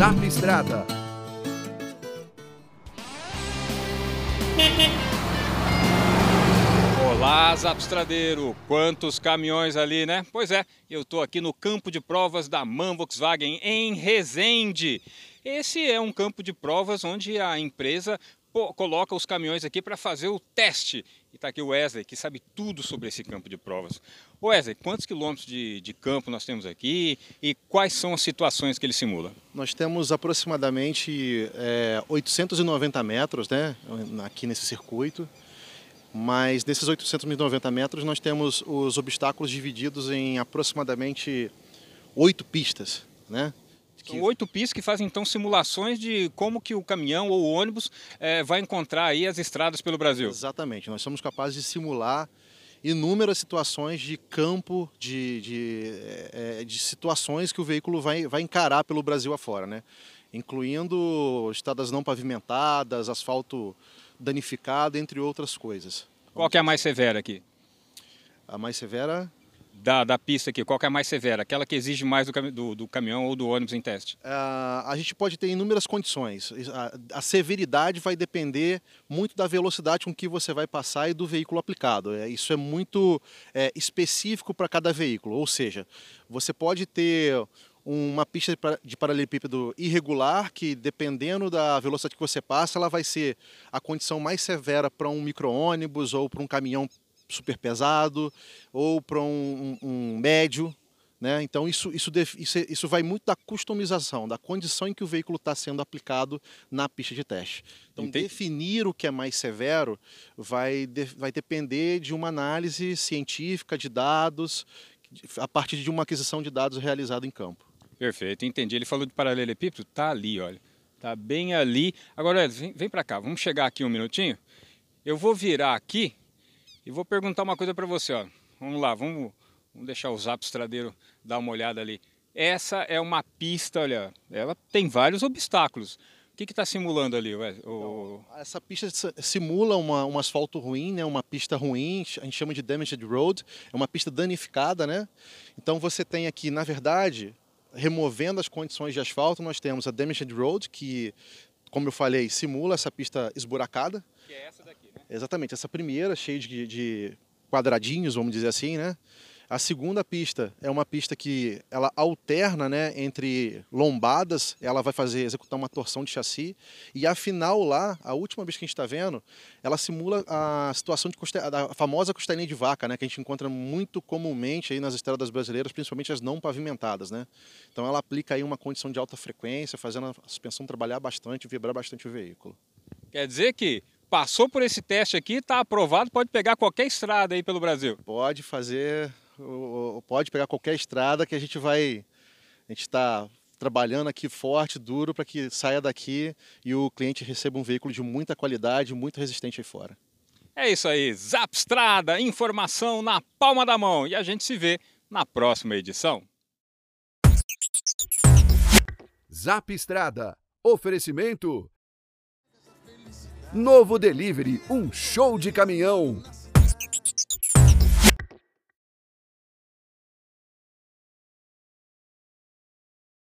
Zap Estrada. Olá, Zapstradeiro! Quantos caminhões ali, né? Pois é, eu estou aqui no campo de provas da MAN Volkswagen em Resende. Esse é um campo de provas onde a empresa coloca os caminhões aqui para fazer o teste. E está aqui o Wesley, que sabe tudo sobre esse campo de provas. Wesley, quantos quilômetros de, de, campo nós temos aqui e quais são as situações que ele simula? Nós temos aproximadamente é, 890 metros né, aqui nesse circuito. Mas desses 890 metros nós temos os obstáculos divididos em aproximadamente oito pistas, né? São oito pistas que fazem então simulações de como que o caminhão ou o ônibus é, vai encontrar aí as estradas pelo Brasil. Exatamente, nós somos capazes de simular inúmeras situações de campo, de, de, é, de situações que o veículo vai, vai encarar pelo Brasil afora, né? incluindo estradas não pavimentadas, asfalto danificado, entre outras coisas. Qual que é a mais severa aqui? A mais severa? Da, da pista aqui, qual que é a mais severa? Aquela que exige mais do, do, do caminhão ou do ônibus em teste? Uh, a gente pode ter inúmeras condições. A, a, severidade vai depender muito da velocidade com que você vai passar e do veículo aplicado. É, isso é muito é, específico para cada veículo. Ou seja, você pode ter uma pista de paralelepípedo irregular, que dependendo da velocidade que você passa, ela vai ser a condição mais severa para um micro-ônibus ou para um caminhão super pesado ou para um, um, um, médio. Né? Então isso, isso, isso, isso vai muito da customização, da condição em que o veículo está sendo aplicado na pista de teste. Então Entendi. definir o que é mais severo vai, de, vai depender de uma análise científica de dados a partir de uma aquisição de dados realizada em campo. Perfeito, entendi. Ele falou de paralelepípedo, tá ali, olha. Tá bem ali. Agora, vem, vem para cá, vamos chegar aqui um minutinho. Eu vou virar aqui e vou perguntar uma coisa para você, ó. Vamos lá, vamos, vamos deixar o Zap Estradeiro dar uma olhada ali. Essa é uma pista, olha, ela tem vários obstáculos. O que está simulando ali? O... Então, essa pista simula uma, um asfalto ruim, né? uma pista ruim, a gente chama de damaged road, é uma pista danificada, né? Então você tem aqui, na verdade, removendo as condições de asfalto, nós temos a Damaged Road, que, como eu falei, simula essa pista esburacada. Que é essa daqui? Exatamente, essa primeira, cheia de, de quadradinhos, vamos dizer assim, né? A segunda pista é uma pista que ela alterna né, entre lombadas, ela vai fazer executar uma torção de chassi. E a final lá, a última vez que a gente está vendo, ela simula a situação de da famosa costelinha de vaca, né, que a gente encontra muito comumente aí nas estradas brasileiras, principalmente as não pavimentadas. Né? Então ela aplica aí uma condição de alta frequência, fazendo a suspensão trabalhar bastante, vibrar bastante o veículo. Quer dizer que passou por esse teste aqui, está aprovado, pode pegar qualquer estrada aí pelo Brasil? Pode fazer pode pegar qualquer estrada que a gente vai. A gente está trabalhando aqui forte, duro, para que saia daqui e o cliente receba um veículo de muita qualidade, muito resistente aí fora. É isso aí, Zap Estrada, informação na palma da mão e a gente se vê na próxima edição. Zap Estrada, oferecimento. Novo Delivery, um show de caminhão.